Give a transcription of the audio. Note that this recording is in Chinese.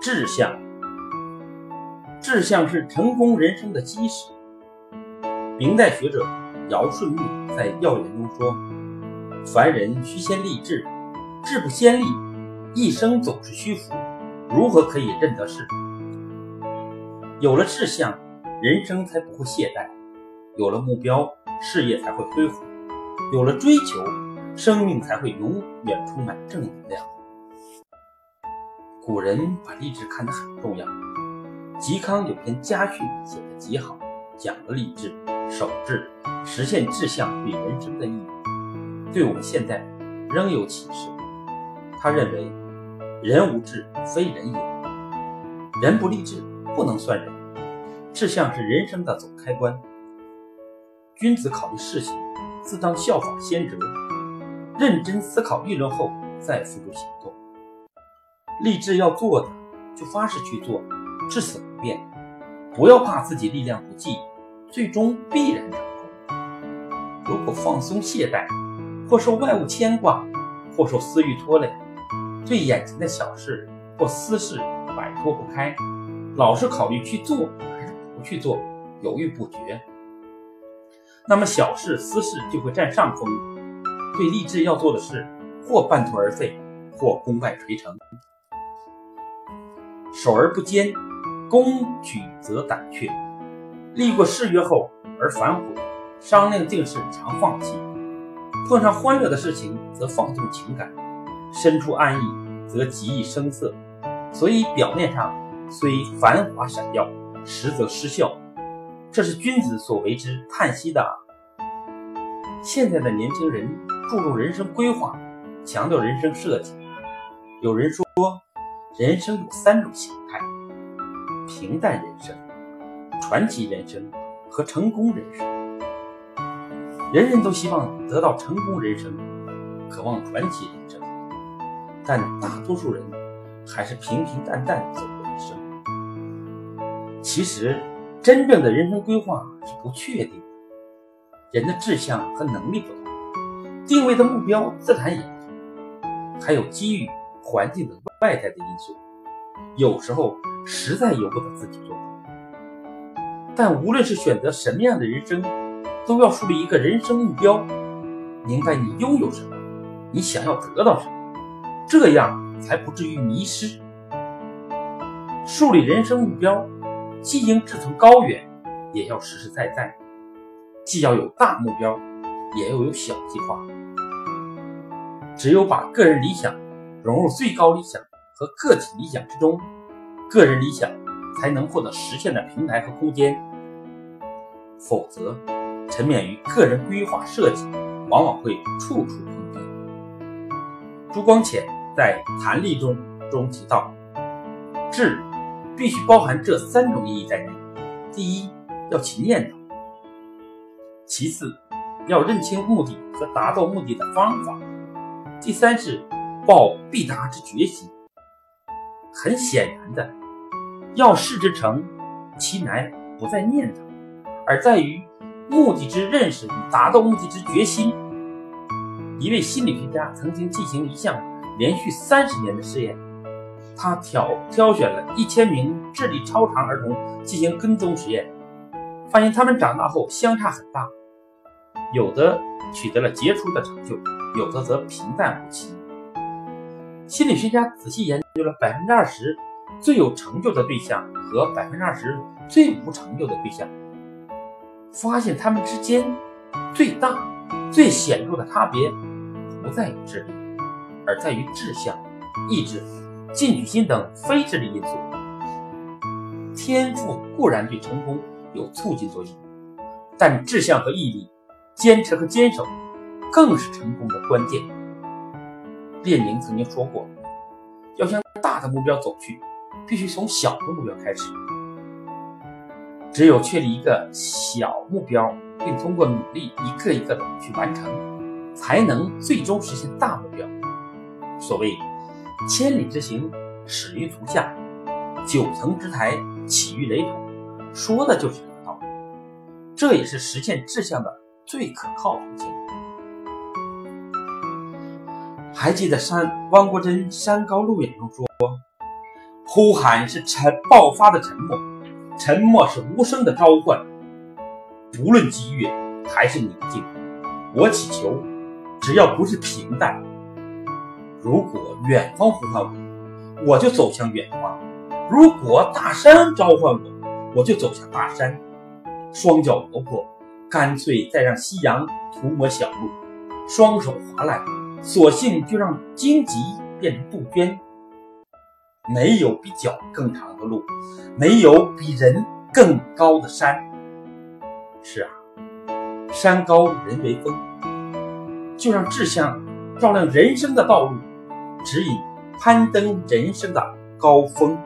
志向，志向是成功人生的基石。明代学者尧舜禹在《要言》中说：“凡人须先立志，志不先立，一生总是虚浮，如何可以任得事？”有了志向，人生才不会懈怠；有了目标，事业才会恢复；有了追求，生命才会永远充满正能量。古人把励志看得很重要，嵇康有篇家训写得极好，讲了励志、守志、实现志向对人生的意义，对我们现在仍有启示。他认为，人无志非人也，人不立志不能算人。志向是人生的总开关。君子考虑事情，自当效法先哲，认真思考议论后再付诸行动。立志要做的，就发誓去做，至死不变。不要怕自己力量不济，最终必然成功。如果放松懈怠，或受外物牵挂，或受私欲拖累，对眼前的小事或私事摆脱不开，老是考虑去做还是不去做，犹豫不决，那么小事私事就会占上风。对立志要做的事，或半途而废，或功败垂成。守而不坚，攻举则胆怯；立过誓约后而反悔，商量定事常放弃；碰上欢乐的事情则放纵情感，身处安逸则极易生涩。所以表面上虽繁华闪耀，实则失效。这是君子所为之叹息的。现在的年轻人注重人生规划，强调人生设计。有人说。人生有三种形态：平淡人生、传奇人生和成功人生。人人都希望得到成功人生，渴望传奇人生，但大多数人还是平平淡淡走过一生。其实，真正的人生规划是不确定的。人的志向和能力不同，定位的目标自然也不同，还有机遇。环境等外在的因素，有时候实在由不得自己做主。但无论是选择什么样的人生，都要树立一个人生目标，明白你拥有什么，你想要得到什么，这样才不至于迷失。树立人生目标，既应志存高远，也要实实在在；既要有大目标，也要有小计划。只有把个人理想。融入最高理想和个体理想之中，个人理想才能获得实现的平台和空间。否则，沉湎于个人规划设计，往往会处处碰壁。朱光潜在《谈立中》中提到，志必须包含这三种意义在内：第一，要起念头；其次，要认清目的和达到目的的方法；第三是。报必达之决心，很显然的，要事之成，其难不在念头，而在于目的之认识与达到目的之决心。一位心理学家曾经进行一项连续三十年的试验，他挑挑选了一千名智力超常儿童进行跟踪实验，发现他们长大后相差很大，有的取得了杰出的成就，有的则平淡无奇。心理学家仔细研究了百分之二十最有成就的对象和百分之二十最无成就的对象，发现他们之间最大、最显著的差别不在于智力，而在于志向、意志、进取心等非智力因素。天赋固然对成功有促进作用，但志向和毅力、坚持和坚守更是成功的关键。列宁曾经说过：“要向大的目标走去，必须从小的目标开始。只有确立一个小目标，并通过努力一个一个的去完成，才能最终实现大目标。”所谓“千里之行，始于足下；九层之台，起于垒土”，说的就是这个道理。这也是实现志向的最可靠途径。还记得山汪国真《山高路远》中说：“呼喊是沉爆发的沉默，沉默是无声的召唤。不论激越还是宁静，我祈求，只要不是平淡。如果远方呼唤我，我就走向远方；如果大山召唤我，我就走向大山。双脚活泼，干脆再让夕阳涂抹小路；双手划烂，索性就让荆棘变成杜鹃。没有比脚更长的路，没有比人更高的山。是啊，山高人为峰，就让志向照亮人生的道路，指引攀登人生的高峰。